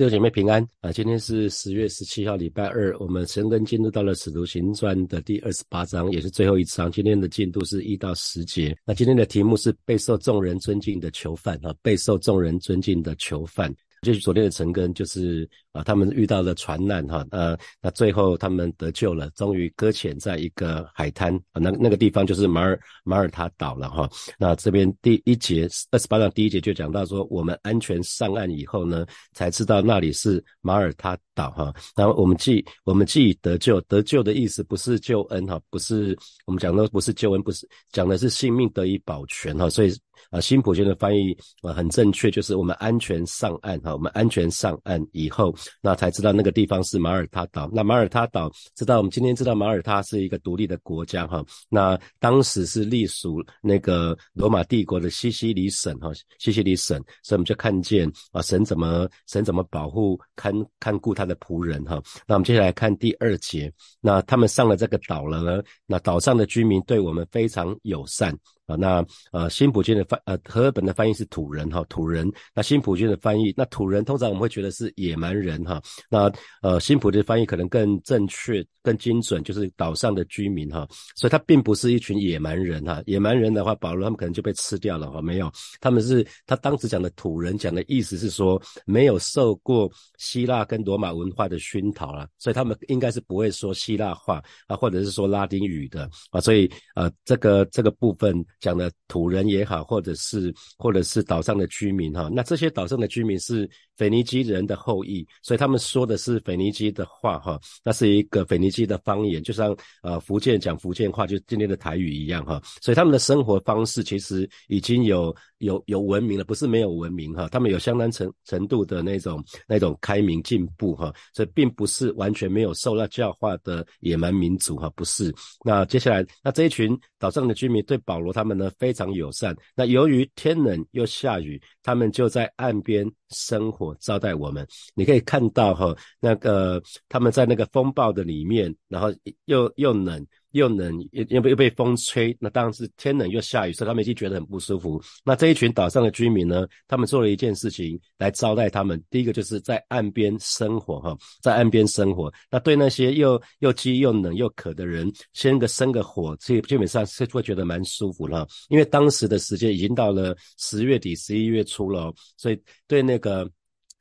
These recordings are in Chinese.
弟兄姐妹平安啊！今天是十月十七号，礼拜二，我们神根进入到了使徒行传的第二十八章，也是最后一章。今天的进度是一到十节。那今天的题目是备受众人尊敬的囚犯啊，备受众人尊敬的囚犯。就是昨天的陈根，就是啊，他们遇到了船难哈，呃，那最后他们得救了，终于搁浅在一个海滩啊，那那个地方就是马尔马尔他岛了哈。那这边第一节二十八章第一节就讲到说，我们安全上岸以后呢，才知道那里是马耳他岛哈。然后我们既我们既得救，得救的意思不是救恩哈，不是我们讲的不是救恩，不是讲的是性命得以保全哈，所以。啊，新普京的翻译啊很正确，就是我们安全上岸哈，我们安全上岸以后，那才知道那个地方是马耳他岛。那马耳他岛，知道我们今天知道马耳他是一个独立的国家哈，那当时是隶属那个罗马帝国的西西里省哈，西西里省，所以我们就看见啊，神怎么神怎么保护看看顾他的仆人哈。那我们接下来看第二节，那他们上了这个岛了呢，那岛上的居民对我们非常友善。啊，那呃，新普京的翻呃，和尔本的翻译是土人哈，土人。那新普京的翻译，那土人通常我们会觉得是野蛮人哈。那呃，新普的翻译可能更正确、更精准，就是岛上的居民哈。所以他并不是一群野蛮人哈。野蛮人的话，保罗他们可能就被吃掉了哈。没有，他们是他当时讲的土人，讲的意思是说没有受过希腊跟罗马文化的熏陶了，所以他们应该是不会说希腊话啊，或者是说拉丁语的啊。所以呃，这个这个部分。讲的土人也好，或者是或者是岛上的居民哈，那这些岛上的居民是腓尼基人的后裔，所以他们说的是腓尼基的话哈，那是一个腓尼基的方言，就像呃福建讲福建话，就今天的台语一样哈，所以他们的生活方式其实已经有有有文明了，不是没有文明哈，他们有相当程程度的那种那种开明进步哈，所以并不是完全没有受到教化的野蛮民族哈，不是。那接下来那这一群岛上的居民对保罗他们。呢非常友善。那由于天冷又下雨，他们就在岸边生火招待我们。你可以看到哈，那个他们在那个风暴的里面，然后又又冷。又冷又又被又被风吹，那当然是天冷又下雨，所以他们已经觉得很不舒服。那这一群岛上的居民呢，他们做了一件事情来招待他们。第一个就是在岸边生火，哈，在岸边生火。那对那些又又饥又冷又渴的人，先个生个火，这基本上是会觉得蛮舒服了。因为当时的时间已经到了十月底、十一月初了，所以对那个。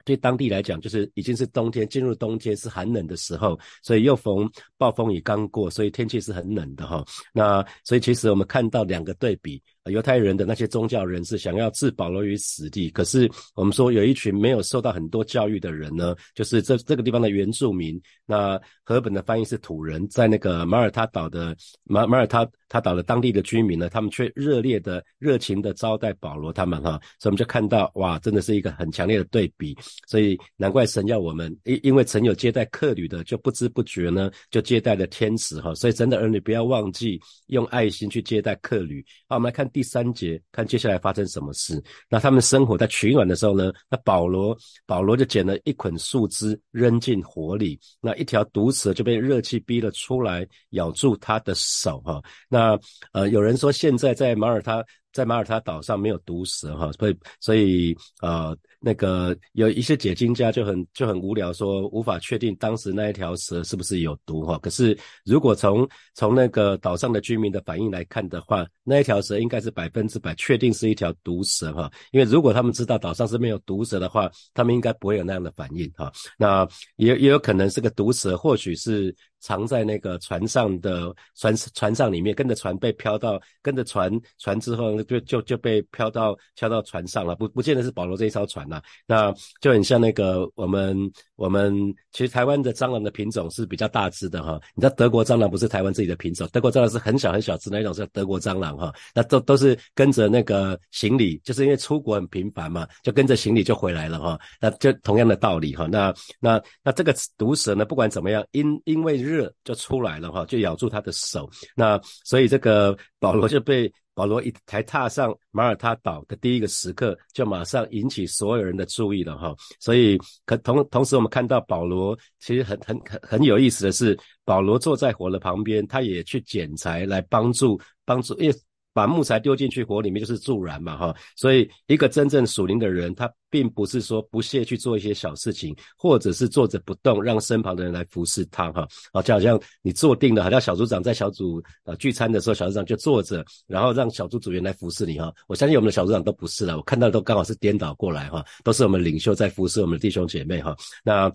对当地来讲，就是已经是冬天，进入冬天是寒冷的时候，所以又逢暴风雨刚过，所以天气是很冷的哈。那所以其实我们看到两个对比。犹太人的那些宗教人士想要置保罗于死地，可是我们说有一群没有受到很多教育的人呢，就是这这个地方的原住民。那和本的翻译是土人，在那个马耳他岛的马马耳他他岛的当地的居民呢，他们却热烈的、热情的招待保罗他们哈。所以我们就看到哇，真的是一个很强烈的对比。所以难怪神要我们，因因为曾有接待客旅的，就不知不觉呢就接待了天使哈。所以真的儿女不要忘记用爱心去接待客旅。好，我们来看。第第三节，看接下来发生什么事。那他们生火在取暖的时候呢？那保罗，保罗就捡了一捆树枝扔进火里，那一条毒蛇就被热气逼了出来，咬住他的手。哈，那呃，有人说现在在马耳他。在马耳他岛上没有毒蛇哈，所以所以呃那个有一些解经家就很就很无聊说无法确定当时那一条蛇是不是有毒哈。可是如果从从那个岛上的居民的反应来看的话，那一条蛇应该是百分之百确定是一条毒蛇哈。因为如果他们知道岛上是没有毒蛇的话，他们应该不会有那样的反应哈。那也也有可能是个毒蛇，或许是。藏在那个船上的船船上里面，跟着船被飘到，跟着船船之后就就就被飘到飘到船上了，不不见得是保罗这一艘船呐，那就很像那个我们我们其实台湾的蟑螂的品种是比较大只的哈，你知道德国蟑螂不是台湾自己的品种，德国蟑螂是很小很小只那种是德国蟑螂哈，那都都是跟着那个行李，就是因为出国很频繁嘛，就跟着行李就回来了哈，那就同样的道理哈，那那那这个毒蛇呢，不管怎么样，因因为。热就出来了哈，就咬住他的手。那所以这个保罗就被保罗一才踏上马耳他岛的第一个时刻，就马上引起所有人的注意了哈。所以可同同时我们看到保罗其实很很很很有意思的是，保罗坐在火的旁边，他也去捡柴来帮助帮助，因为。把木材丢进去火里面就是助燃嘛哈。所以一个真正属灵的人，他并不是说不屑去做一些小事情，或者是坐着不动，让身旁的人来服侍他哈。啊，就好像你坐定了，好像小组长在小组呃聚餐的时候，小组长就坐着，然后让小组组员来服侍你哈。我相信我们的小组长都不是了，我看到的都刚好是颠倒过来哈，都是我们领袖在服侍我们的弟兄姐妹哈。那。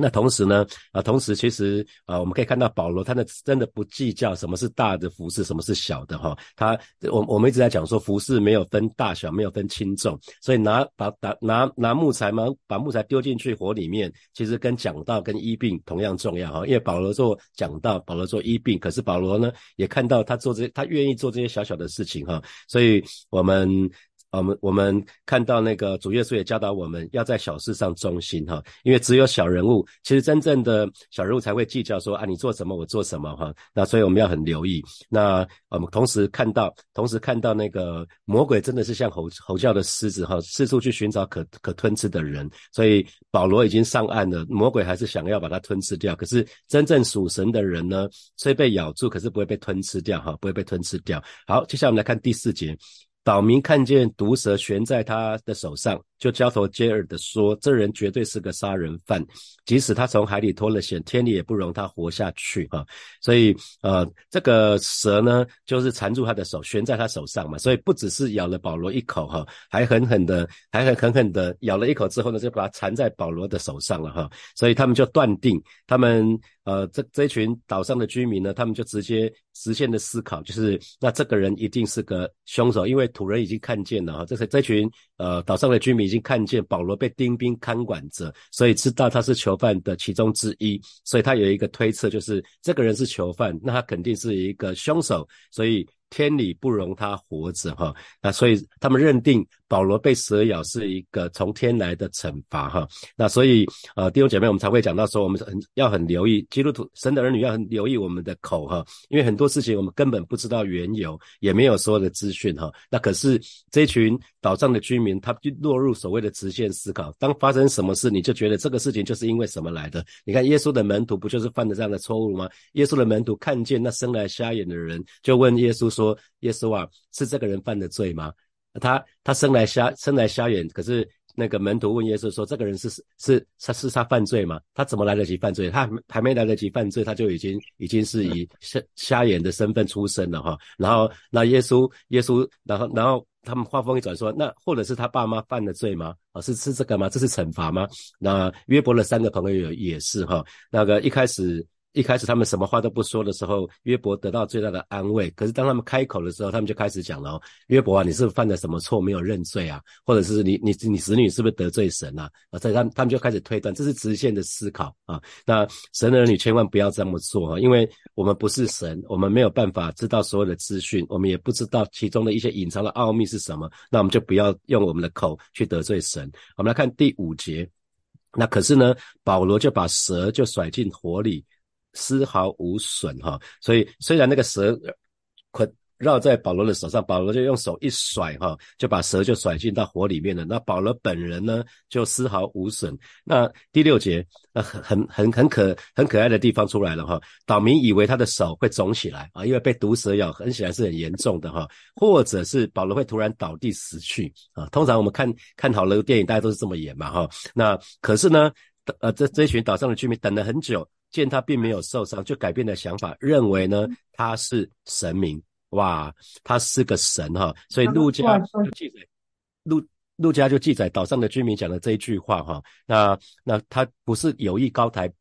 那同时呢，啊，同时其实啊，我们可以看到保罗他那真的不计较什么是大的服饰，什么是小的哈。他我我们一直在讲说服饰没有分大小，没有分轻重，所以拿把拿拿拿木材嘛，把木材丢进去火里面，其实跟讲道跟医病同样重要哈。因为保罗做讲道，保罗做医病，可是保罗呢也看到他做这他愿意做这些小小的事情哈，所以我们。我们我们看到那个主耶稣也教导我们要在小事上忠心哈，因为只有小人物，其实真正的小人物才会计较说啊你做什么我做什么哈，那所以我们要很留意。那我们同时看到，同时看到那个魔鬼真的是像吼吼叫的狮子哈，四处去寻找可可吞吃的人。所以保罗已经上岸了，魔鬼还是想要把它吞吃掉。可是真正属神的人呢，虽被咬住，可是不会被吞吃掉哈，不会被吞吃掉。好，接下来我们来看第四节。岛民看见毒蛇悬在他的手上，就交头接耳的说：“这人绝对是个杀人犯，即使他从海里脱了险，天理也不容他活下去。”哈，所以呃，这个蛇呢，就是缠住他的手，悬在他手上嘛。所以不只是咬了保罗一口，哈，还狠狠的，还很狠狠的咬了一口之后呢，就把它缠在保罗的手上了，哈。所以他们就断定，他们呃，这这群岛上的居民呢，他们就直接实现的思考，就是那这个人一定是个凶手，因为。土人已经看见了哈，这是这群呃岛上的居民已经看见保罗被丁兵看管着，所以知道他是囚犯的其中之一，所以他有一个推测，就是这个人是囚犯，那他肯定是一个凶手，所以。天理不容他活着哈，那所以他们认定保罗被蛇咬是一个从天来的惩罚哈，那所以呃弟兄姐妹，我们才会讲到说，我们很要很留意基督徒神的儿女要很留意我们的口哈，因为很多事情我们根本不知道缘由，也没有所有的资讯哈。那可是这群岛上的居民，他就落入所谓的直线思考，当发生什么事，你就觉得这个事情就是因为什么来的？你看耶稣的门徒不就是犯了这样的错误吗？耶稣的门徒看见那生来瞎眼的人，就问耶稣。说耶稣啊，是这个人犯的罪吗？他他生来瞎生来瞎眼，可是那个门徒问耶稣说，这个人是是他是他犯罪吗？他怎么来得及犯罪？他还没来得及犯罪，他就已经已经是以瞎瞎眼的身份出生了哈。然后那耶稣耶稣，然后然后他们话锋一转说，那或者是他爸妈犯的罪吗？啊，是是这个吗？这是惩罚吗？那约伯的三个朋友也是哈，那个一开始。一开始他们什么话都不说的时候，约伯得到最大的安慰。可是当他们开口的时候，他们就开始讲了：哦约伯啊，你是不是犯了什么错没有认罪啊？或者是你你你子女是不是得罪神啊？啊，在他他们就开始推断，这是直线的思考啊。那神的儿女千万不要这么做啊，因为我们不是神，我们没有办法知道所有的资讯，我们也不知道其中的一些隐藏的奥秘是什么。那我们就不要用我们的口去得罪神。我们来看第五节，那可是呢，保罗就把蛇就甩进火里。丝毫无损哈，所以虽然那个蛇捆绕在保罗的手上，保罗就用手一甩哈，就把蛇就甩进到火里面了。那保罗本人呢，就丝毫无损。那第六节，那很很很很可很可爱的地方出来了哈。岛民以为他的手会肿起来啊，因为被毒蛇咬，很显然是很严重的哈，或者是保罗会突然倒地死去啊。通常我们看看好了电影，大家都是这么演嘛哈。那可是呢，呃，这这一群岛上的居民等了很久。见他并没有受伤，就改变了想法，认为呢他是神明，哇，他是个神哈，所以陆家就记载，陆陆家就记载岛上的居民讲的这一句话哈，那那他不是有意高抬。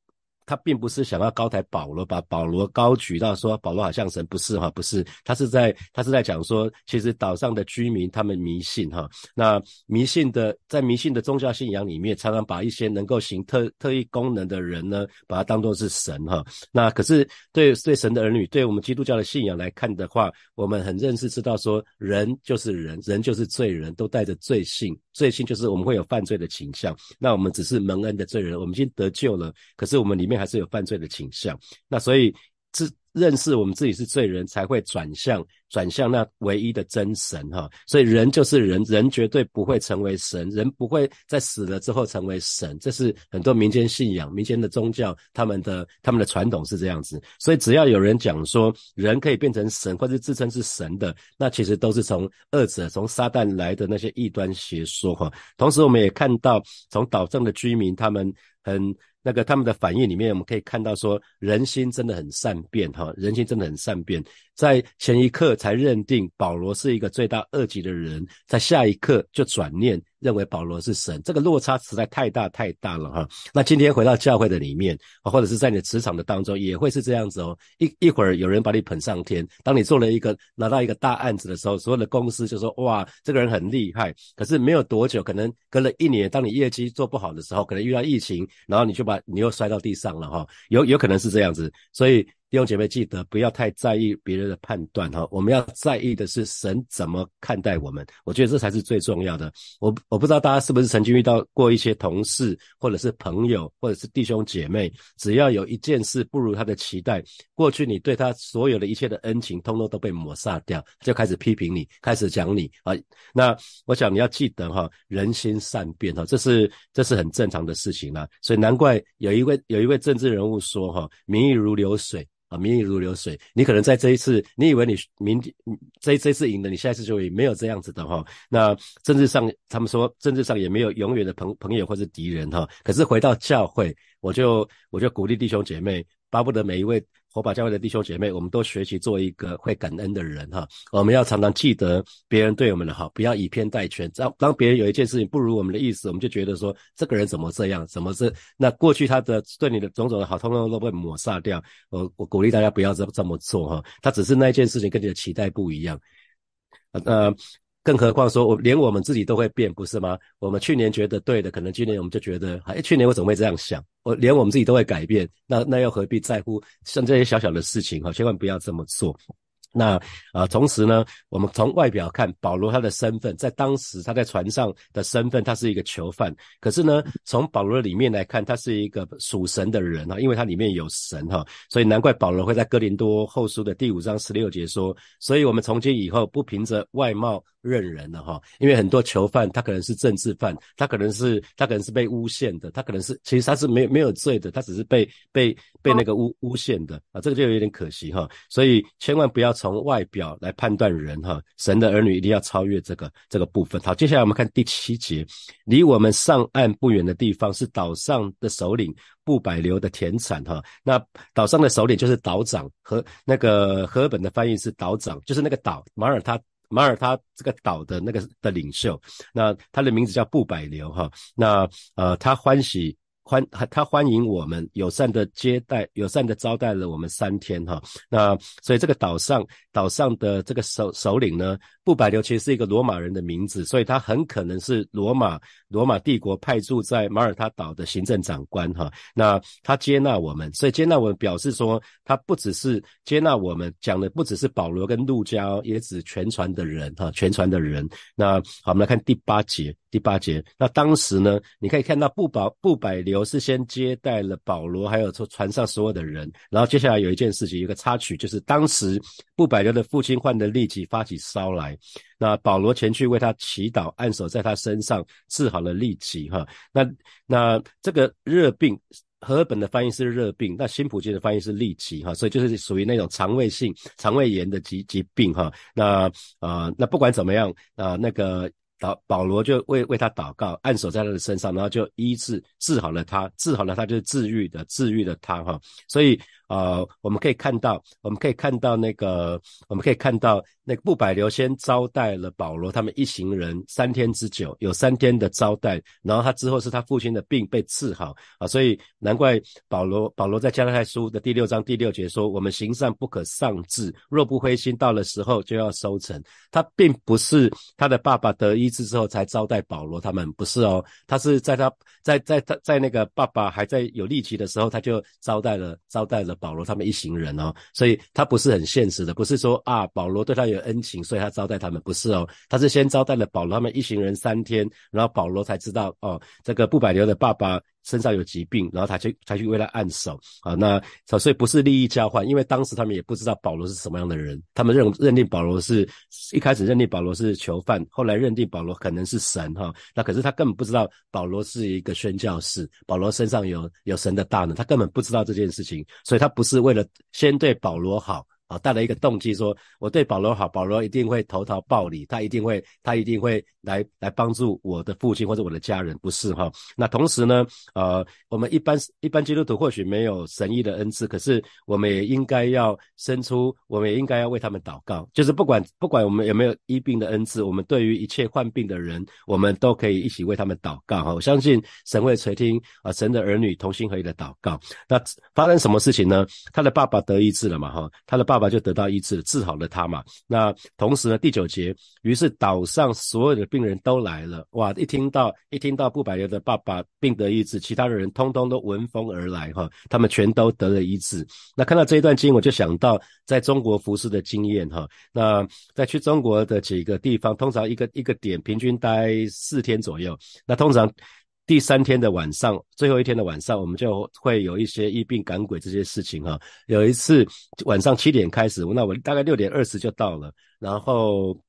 他并不是想要高抬保罗，把保罗高举到说保罗好像神，不是哈，不是，他是在他是在讲说，其实岛上的居民他们迷信哈，那迷信的在迷信的宗教信仰里面，常常把一些能够行特特异功能的人呢，把它当作是神哈，那可是对对神的儿女，对我们基督教的信仰来看的话，我们很认识知道说，人就是人，人就是罪人，都带着罪性，罪性就是我们会有犯罪的倾向，那我们只是蒙恩的罪人，我们已经得救了，可是我们里面。还是有犯罪的倾向，那所以自认识我们自己是罪人，才会转向转向那唯一的真神哈。所以人就是人，人绝对不会成为神，人不会在死了之后成为神。这是很多民间信仰、民间的宗教他们的他们的传统是这样子。所以只要有人讲说人可以变成神，或者自称是神的，那其实都是从恶者、从撒旦来的那些异端邪说哈。同时，我们也看到从岛上的居民他们很。那个他们的反应里面，我们可以看到说，人心真的很善变哈，人心真的很善变。在前一刻才认定保罗是一个罪大恶极的人，在下一刻就转念认为保罗是神，这个落差实在太大太大了哈。那今天回到教会的里面，或者是在你的职场的当中，也会是这样子哦。一一会儿有人把你捧上天，当你做了一个拿到一个大案子的时候，所有的公司就说哇，这个人很厉害。可是没有多久，可能隔了一年，当你业绩做不好的时候，可能遇到疫情，然后你就把你又摔到地上了哈。有有可能是这样子，所以。弟兄姐妹，记得不要太在意别人的判断哈，我们要在意的是神怎么看待我们。我觉得这才是最重要的。我我不知道大家是不是曾经遇到过一些同事，或者是朋友，或者是弟兄姐妹，只要有一件事不如他的期待，过去你对他所有的一切的恩情，通通都被抹杀掉，就开始批评你，开始讲你啊。那我想你要记得哈，人心善变哈，这是这是很正常的事情啦。所以难怪有一位有一位政治人物说哈，民意如流水。啊，民意如流水，你可能在这一次，你以为你明这这次赢了，你下一次就会没有这样子的哈。那政治上，他们说政治上也没有永远的朋朋友或是敌人哈。可是回到教会，我就我就鼓励弟兄姐妹，巴不得每一位。我把教会的弟兄姐妹，我们都学习做一个会感恩的人哈。我们要常常记得别人对我们的好，不要以偏概全。当当别人有一件事情不如我们的意思，我们就觉得说这个人怎么这样，怎么这那过去他的对你的种种的好，通通都被抹杀掉。我我鼓励大家不要这这么做哈。他只是那一件事情跟你的期待不一样，呃。更何况说，我连我们自己都会变，不是吗？我们去年觉得对的，可能今年我们就觉得，哎，去年我怎么会这样想？我连我们自己都会改变，那那又何必在乎像这些小小的事情？哈，千万不要这么做。那啊，同时呢，我们从外表看保罗他的身份，在当时他在船上的身份，他是一个囚犯。可是呢，从保罗里面来看，他是一个属神的人哈，因为他里面有神哈，所以难怪保罗会在哥林多后书的第五章十六节说：，所以我们从今以后不凭着外貌。认人了哈，因为很多囚犯他可能是政治犯，他可能是他可能是被诬陷的，他可能是其实他是没没有罪的，他只是被被被那个诬诬陷的。啊，这个就有点可惜哈，所以千万不要从外表来判断人哈，神的儿女一定要超越这个这个部分。好，接下来我们看第七节，离我们上岸不远的地方是岛上的首领布百流的田产哈，那岛上的首领就是岛长和那个和本的翻译是岛长，就是那个岛马耳他。马耳他这个岛的那个的领袖，那他的名字叫布百流哈，那呃他欢喜欢他欢迎我们友善的接待友善的招待了我们三天哈，那所以这个岛上岛上的这个首首领呢。布柏流其实是一个罗马人的名字，所以他很可能是罗马罗马帝国派驻在马耳他岛的行政长官哈。那他接纳我们，所以接纳我们表示说，他不只是接纳我们，讲的不只是保罗跟路加，也指全船的人哈，全船的人。那好，我们来看第八节，第八节。那当时呢，你可以看到布保布柏流是先接待了保罗，还有说船上所有的人，然后接下来有一件事情，一个插曲，就是当时布百流的父亲患的痢疾发起烧来。那保罗前去为他祈祷，按手在他身上，治好了痢疾。哈，那那这个热病，和本的翻译是热病，那新普金的翻译是痢疾。哈，所以就是属于那种肠胃性肠胃炎的疾疾病。哈，那啊，那不管怎么样啊，那个祷保罗就为为他祷告，按手在他的身上，然后就医治治好了他，治好了他就是治愈的，治愈了他。哈，所以。啊，我们可以看到，我们可以看到那个，我们可以看到那个布百流先招待了保罗他们一行人三天之久，有三天的招待，然后他之后是他父亲的病被治好啊，所以难怪保罗保罗在加拉太书的第六章第六节说：“我们行善不可丧志，若不灰心，到了时候就要收成。”他并不是他的爸爸得医治之后才招待保罗他们，不是哦，他是在他在在他在那个爸爸还在有力气的时候，他就招待了招待了。保罗他们一行人哦，所以他不是很现实的，不是说啊，保罗对他有恩情，所以他招待他们，不是哦，他是先招待了保罗他们一行人三天，然后保罗才知道哦，这个布百流的爸爸身上有疾病，然后他去才去为他按手啊。那所以不是利益交换，因为当时他们也不知道保罗是什么样的人，他们认认定保罗是一开始认定保罗是囚犯，后来认定保罗可能是神哈。那可是他根本不知道保罗是一个宣教士，保罗身上有有神的大能，他根本不知道这件事情，所以他不是为了先对保罗好。啊，带了一个动机，说我对保罗好，保罗一定会投桃报李，他一定会，他一定会来来帮助我的父亲或者我的家人，不是哈？那同时呢，呃，我们一般一般基督徒或许没有神医的恩赐，可是我们也应该要伸出，我们也应该要为他们祷告。就是不管不管我们有没有医病的恩赐，我们对于一切患病的人，我们都可以一起为他们祷告哈。我相信神会垂听啊，神的儿女同心合意的祷告。那发生什么事情呢？他的爸爸得医治了嘛哈？他的爸。爸爸就得到医治，治好了他嘛。那同时呢，第九节，于是岛上所有的病人都来了。哇！一听到一听到不百流的爸爸病得医治，其他的人通通都闻风而来哈，他们全都得了医治。那看到这一段经，我就想到在中国服侍的经验哈。那在去中国的几个地方，通常一个一个点平均待四天左右。那通常。第三天的晚上，最后一天的晚上，我们就会有一些疫病赶鬼这些事情哈。有一次晚上七点开始，那我大概六点二十就到了，然后，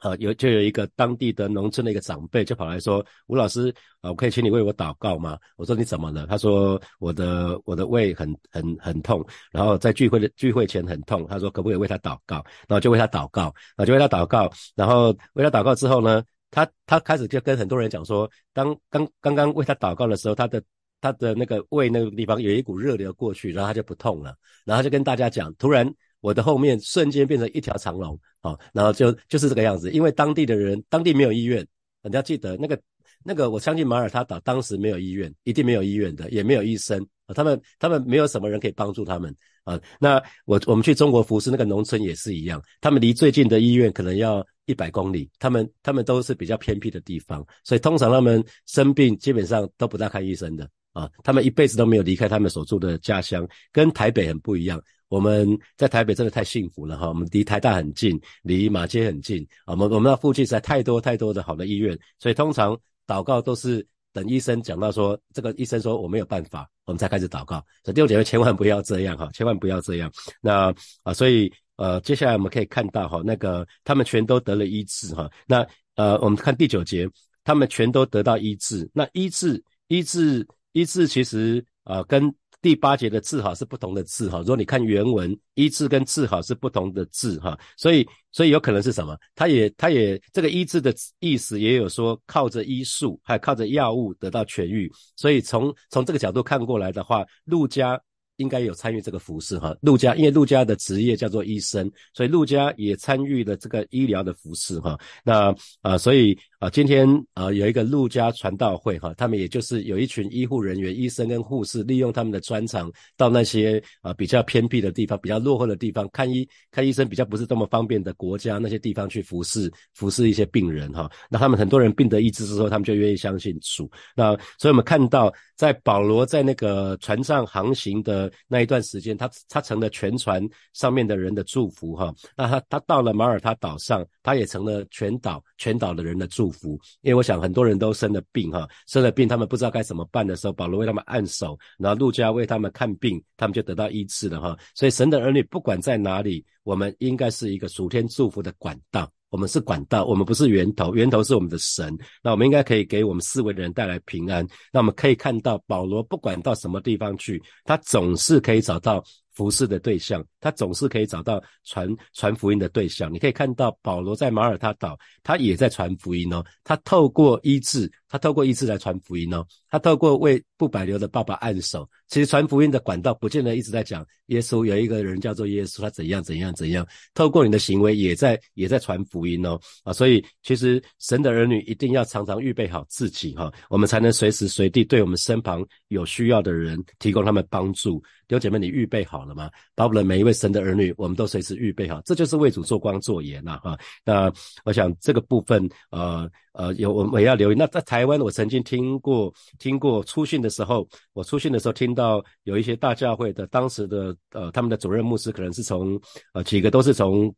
呃，有就有一个当地的农村的一个长辈就跑来说：“吴老师，啊，我可以请你为我祷告吗？”我说：“你怎么了？”他说：“我的我的胃很很很痛，然后在聚会的聚会前很痛。”他说：“可不可以为他祷告？”然后就为他祷告，然后就为他祷告，然后为他祷告之后呢？他他开始就跟很多人讲说，当刚刚刚为他祷告的时候，他的他的那个胃那个地方有一股热流过去，然后他就不痛了，然后就跟大家讲，突然我的后面瞬间变成一条长龙，好，然后就就是这个样子，因为当地的人，当地没有医院，你要记得那个那个，我相信马耳他岛当时没有医院，一定没有医院的，也没有医生啊，他们他们没有什么人可以帮助他们啊。那我我们去中国服侍那个农村也是一样，他们离最近的医院可能要。一百公里，他们他们都是比较偏僻的地方，所以通常他们生病基本上都不大看医生的啊。他们一辈子都没有离开他们所住的家乡，跟台北很不一样。我们在台北真的太幸福了哈，我们离台大很近，离马街很近。我们我们那附近实在太多太多的好的医院，所以通常祷告都是等医生讲到说这个医生说我没有办法，我们才开始祷告。所以弟兄姐妹千万不要这样哈，千万不要这样。那啊，所以。呃，接下来我们可以看到哈，那个他们全都得了医治哈。那呃，我们看第九节，他们全都得到医治。那医治、医治、医治，其实呃跟第八节的治好是不同的字哈。如果你看原文，医治跟治好是不同的字哈。所以，所以有可能是什么？他也，他也这个医治的意思也有说靠着医术，还靠着药物得到痊愈。所以从从这个角度看过来的话，陆家。应该有参与这个服饰哈，陆家因为陆家的职业叫做医生，所以陆家也参与了这个医疗的服饰哈。那啊，所以啊，今天啊有一个陆家传道会哈，他们也就是有一群医护人员、医生跟护士，利用他们的专长到那些啊比较偏僻的地方、比较落后的地方看医看医生比较不是这么方便的国家那些地方去服侍服侍一些病人哈。那他们很多人病得医治之后，他们就愿意相信主。那所以我们看到在保罗在那个船上航行的。那一段时间，他他成了全船上面的人的祝福哈。那他他到了马耳他岛上，他也成了全岛全岛的人的祝福。福因为我想很多人都生了病哈，生了病他们不知道该怎么办的时候，保罗为他们按手，然后路加为他们看病，他们就得到医治了哈。所以神的儿女不管在哪里，我们应该是一个属天祝福的管道。我们是管道，我们不是源头，源头是我们的神。那我们应该可以给我们四维的人带来平安。那我们可以看到保罗不管到什么地方去，他总是可以找到。服侍的对象，他总是可以找到传传福音的对象。你可以看到保罗在马耳他岛，他也在传福音哦。他透过医治，他透过医治来传福音哦。他透过为不百流的爸爸按手。其实传福音的管道，不见得一直在讲耶稣。有一个人叫做耶稣，他怎样怎样怎样。透过你的行为，也在也在传福音哦。啊，所以其实神的儿女一定要常常预备好自己哈，我们才能随时随地对我们身旁有需要的人提供他们帮助。弟姐妹，你预备好了吗？把我们每一位神的儿女，我们都随时预备好，这就是为主做光做盐呐！哈，那我想这个部分，呃呃，有我们也要留意。那在台湾，我曾经听过听过出训的时候，我出训的时候听到有一些大教会的当时的呃他们的主任牧师，可能是从呃几个都是从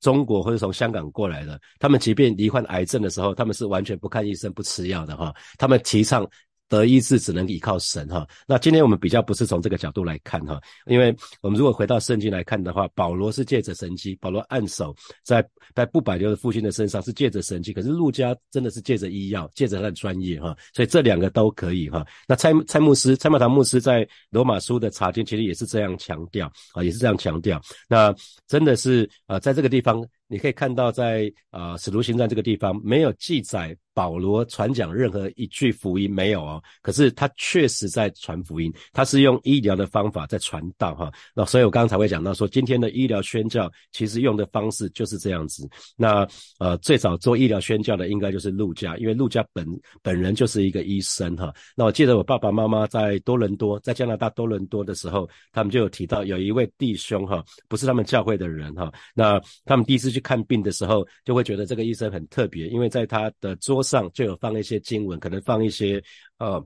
中国或者从香港过来的。他们即便罹患癌症的时候，他们是完全不看医生、不吃药的哈。他们提倡。得医治只能依靠神哈。那今天我们比较不是从这个角度来看哈，因为我们如果回到圣经来看的话，保罗是借着神迹，保罗按手在在不百流的父亲的身上是借着神迹，可是路加真的是借着医药，借着他的专业哈，所以这两个都可以哈。那蔡蔡牧师蔡茂堂牧师在罗马书的查经其实也是这样强调啊，也是这样强调。那真的是啊，在这个地方你可以看到，在啊使徒行传这个地方没有记载。保罗传讲任何一句福音没有哦，可是他确实在传福音，他是用医疗的方法在传道哈。那所以我刚刚才会讲到说，今天的医疗宣教其实用的方式就是这样子。那呃，最早做医疗宣教的应该就是陆家，因为陆家本本人就是一个医生哈。那我记得我爸爸妈妈在多伦多，在加拿大多伦多的时候，他们就有提到有一位弟兄哈，不是他们教会的人哈。那他们第一次去看病的时候，就会觉得这个医生很特别，因为在他的桌。上就有放一些经文，可能放一些呃，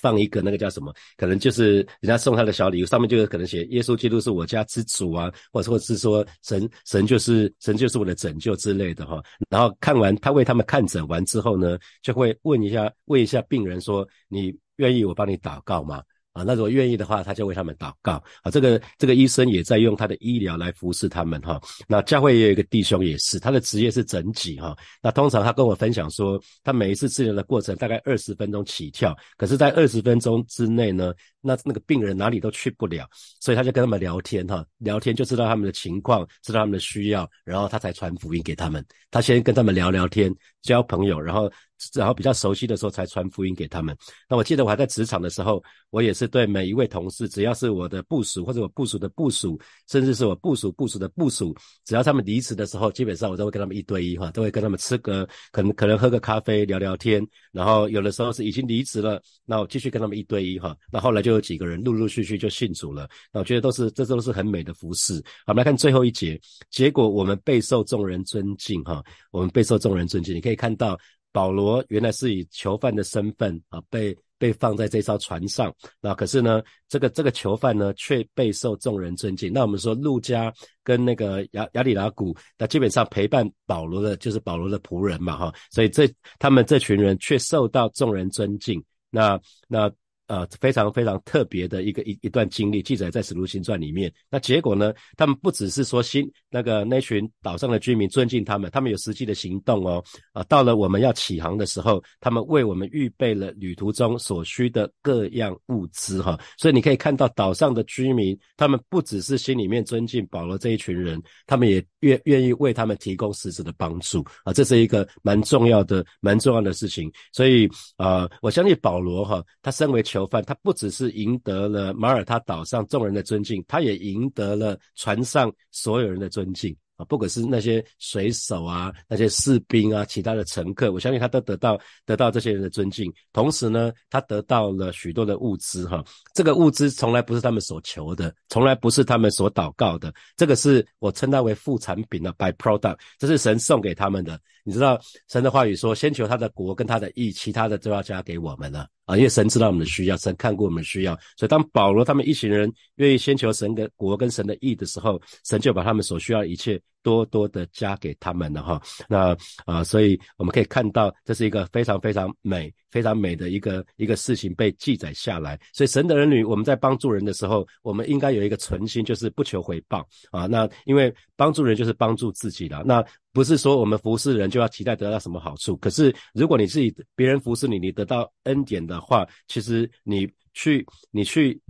放一个那个叫什么？可能就是人家送他的小礼物，上面就是可能写耶稣基督是我家之主啊，或者或者是说神神就是神就是我的拯救之类的哈。然后看完他为他们看诊完之后呢，就会问一下问一下病人说：“你愿意我帮你祷告吗？”啊，那如果愿意的话，他就为他们祷告。啊，这个这个医生也在用他的医疗来服侍他们哈。那教会也有一个弟兄也是，他的职业是整脊哈。那通常他跟我分享说，他每一次治疗的过程大概二十分钟起跳，可是，在二十分钟之内呢，那那个病人哪里都去不了，所以他就跟他们聊天哈，聊天就知道他们的情况，知道他们的需要，然后他才传福音给他们。他先跟他们聊聊天，交朋友，然后。然后比较熟悉的时候才传福音给他们。那我记得我还在职场的时候，我也是对每一位同事，只要是我的部属或者我部属的部属，甚至是我部属部属的部属，只要他们离职的时候，基本上我都会跟他们一对一哈，都会跟他们吃个可能可能喝个咖啡聊聊天。然后有的时候是已经离职了，那我继续跟他们一对一哈。那后来就有几个人陆陆续续就信主了。那我觉得都是这都是很美的服饰。好，我们来看最后一节，结果我们备受众人尊敬哈，我们备受众人尊敬。你可以可以看到。保罗原来是以囚犯的身份啊，被被放在这艘船上。那可是呢，这个这个囚犯呢，却备受众人尊敬。那我们说，路加跟那个亚亚里拉古，那基本上陪伴保罗的，就是保罗的仆人嘛，哈。所以这他们这群人却受到众人尊敬。那那。呃，非常非常特别的一个一一段经历，记载在《使徒行传》里面。那结果呢？他们不只是说新那个那群岛上的居民尊敬他们，他们有实际的行动哦。啊，到了我们要起航的时候，他们为我们预备了旅途中所需的各样物资哈。所以你可以看到岛上的居民，他们不只是心里面尊敬保罗这一群人，他们也愿愿意为他们提供实质的帮助啊。这是一个蛮重要的蛮重要的事情。所以啊，我相信保罗哈，他身为囚犯，他不只是赢得了马耳他岛上众人的尊敬，他也赢得了船上所有人的尊敬啊。不管是那些水手啊，那些士兵啊，其他的乘客，我相信他都得到得到这些人的尊敬。同时呢，他得到了许多的物资哈。这个物资从来不是他们所求的，从来不是他们所祷告的。这个是我称它为副产品的 by product，这是神送给他们的。你知道神的话语说，先求他的国跟他的义，其他的都要加给我们了啊。因为神知道我们的需要，神看过我们的需要，所以当保罗他们一行人愿意先求神的国跟神的义的时候，神就把他们所需要的一切。多多的加给他们了哈，那啊，所以我们可以看到，这是一个非常非常美、非常美的一个一个事情被记载下来。所以神的儿女，我们在帮助人的时候，我们应该有一个存心，就是不求回报啊。那因为帮助人就是帮助自己的，那不是说我们服侍人就要期待得到什么好处。可是如果你自己别人服侍你，你得到恩典的话，其实你去你去。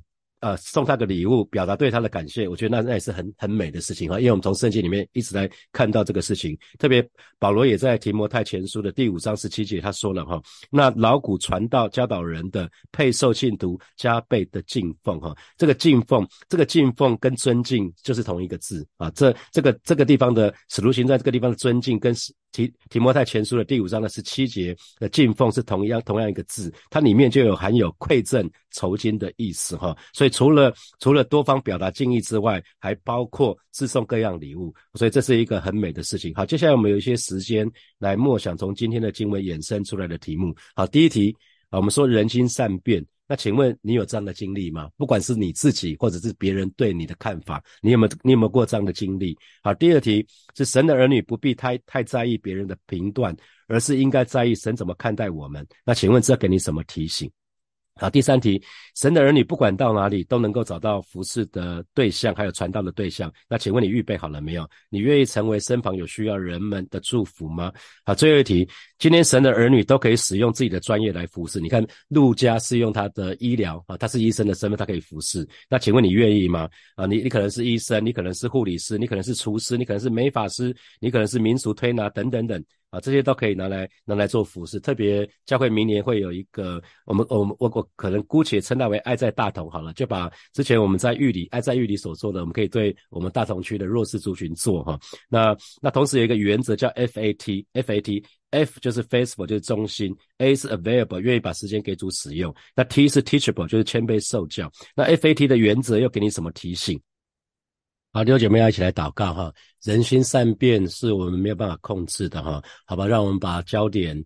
呃，送他个礼物，表达对他的感谢，我觉得那那也是很很美的事情哈。因为我们从圣经里面一直在看到这个事情，特别保罗也在提摩太前书的第五章十七节他说了哈，那劳苦传道教导人的，配受信徒加倍的敬奉哈。这个敬奉，这个敬奉跟尊敬就是同一个字啊。这这个这个地方的使徒行在这个地方的尊敬跟提提摩太前书的第五章的十七节的敬奉是同样同样一个字，它里面就有含有馈赠酬金的意思哈。所以。除了除了多方表达敬意之外，还包括自送各样礼物，所以这是一个很美的事情。好，接下来我们有一些时间来默想从今天的经文衍生出来的题目。好，第一题啊，我们说人心善变，那请问你有这样的经历吗？不管是你自己或者是别人对你的看法，你有没有你有没有过这样的经历？好，第二题是神的儿女不必太太在意别人的评断，而是应该在意神怎么看待我们。那请问这给你什么提醒？好，第三题，神的儿女不管到哪里都能够找到服侍的对象，还有传道的对象。那请问你预备好了没有？你愿意成为身旁有需要人们的祝福吗？好，最后一题，今天神的儿女都可以使用自己的专业来服侍。你看，陆家是用他的医疗啊，他是医生的身份，他可以服侍。那请问你愿意吗？啊，你你可能是医生，你可能是护理师，你可能是厨师，你可能是美发师，你可能是民俗推拿等等等。啊，这些都可以拿来拿来做服饰，特别教会明年会有一个，我们我们我我可能姑且称它为“爱在大同”好了，就把之前我们在玉里爱在玉里所做的，我们可以对我们大同区的弱势族群做哈。那那同时有一个原则叫 FAT，FAT，F 就是 faithful 就是忠心，A 是 available 愿意把时间给主使用，那 T 是 teachable 就是谦卑受教。那 FAT 的原则又给你什么提醒？好，弟兄姐妹要一起来祷告哈。人心善变是我们没有办法控制的哈。好吧，让我们把焦点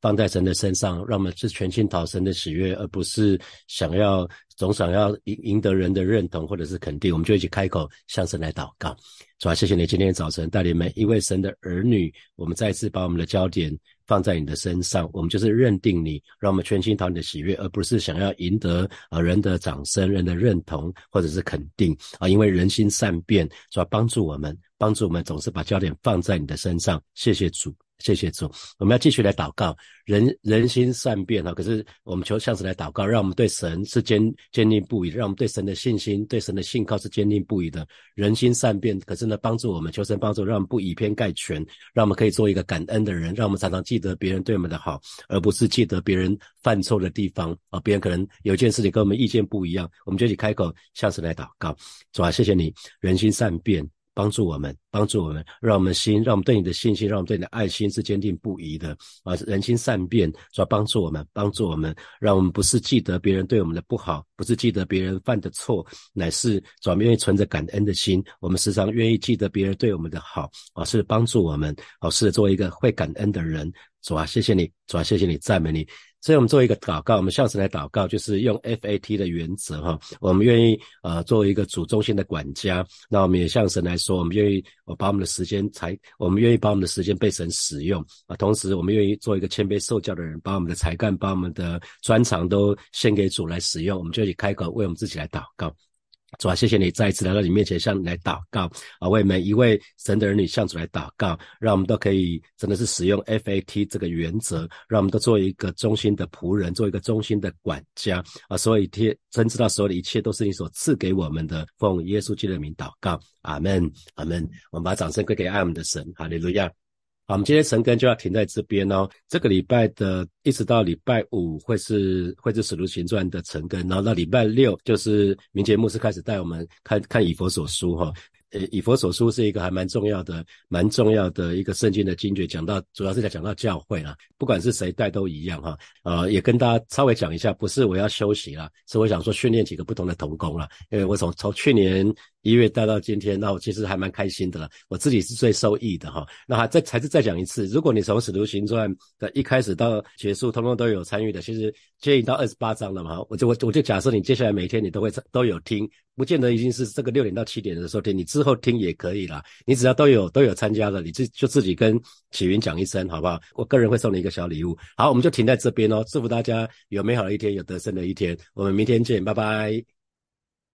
放在神的身上，让我们是全心讨神的喜悦，而不是想要总想要赢赢得人的认同或者是肯定。我们就一起开口向神来祷告。主啊，谢谢你今天早晨带领每一位神的儿女，我们再次把我们的焦点。放在你的身上，我们就是认定你，让我们全心讨你的喜悦，而不是想要赢得啊人的掌声、人的认同或者是肯定啊。因为人心善变，主要帮助我们，帮助我们总是把焦点放在你的身上。谢谢主。谢谢主，我们要继续来祷告。人人心善变哈，可是我们求向神来祷告，让我们对神是坚坚定不移，让我们对神的信心、对神的信靠是坚定不移的。人心善变，可是呢，帮助我们求神帮助，让我们不以偏概全，让我们可以做一个感恩的人，让我们常常记得别人对我们的好，而不是记得别人犯错的地方啊。别人可能有件事情跟我们意见不一样，我们就去开口向神来祷告。主啊，谢谢你，人心善变。帮助我们，帮助我们，让我们心，让我们对你的信心，让我们对你的爱心是坚定不移的啊！人心善变，主要帮助我们，帮助我们，让我们不是记得别人对我们的不好，不是记得别人犯的错，乃是主要愿意存着感恩的心。我们时常愿意记得别人对我们的好啊，是帮助我们，啊，是做一个会感恩的人。主啊，谢谢你，主啊，谢谢你，赞美你。所以我们做一个祷告，我们向神来祷告，就是用 FAT 的原则哈。我们愿意呃作为一个主中心的管家，那我们也向神来说，我们愿意我把我们的时间才，我们愿意把我们的时间被神使用啊。同时，我们愿意做一个谦卑受教的人，把我们的才干、把我们的专长都献给主来使用。我们就以开口为我们自己来祷告。主啊，谢谢你再一次来到你面前，向你来祷告啊，为每一位神的儿女向主来祷告，让我们都可以真的是使用 FAT 这个原则，让我们都做一个忠心的仆人，做一个忠心的管家啊。所以天真知道所有的一切都是你所赐给我们的，奉耶稣基督的名祷告，阿门，阿门。我们把掌声归给爱我们的神，哈利路亚。好，我们今天晨更就要停在这边哦。这个礼拜的一直到礼拜五会是会是使徒行传的晨更，然后到礼拜六就是明节牧师开始带我们看看以佛所书哈。呃，以佛所书是一个还蛮重要的、蛮重要的一个圣经的经卷，讲到主要是在讲到教会啦，不管是谁带都一样哈。呃，也跟大家稍微讲一下，不是我要休息了，是我想说训练几个不同的童工了，因为我从从去年。一月带到今天，那我其实还蛮开心的了。我自己是最受益的哈。那还再还是再讲一次，如果你从使徒行传的一开始到结束，通通都有参与的，其实接引到二十八章了嘛。我就我我就假设你接下来每天你都会都有听，不见得一定是这个六点到七点的时候听，你之后听也可以啦。你只要都有都有参加了，你自就自己跟启云讲一声好不好？我个人会送你一个小礼物。好，我们就停在这边哦。祝福大家有美好的一天，有得胜的一天。我们明天见，拜拜。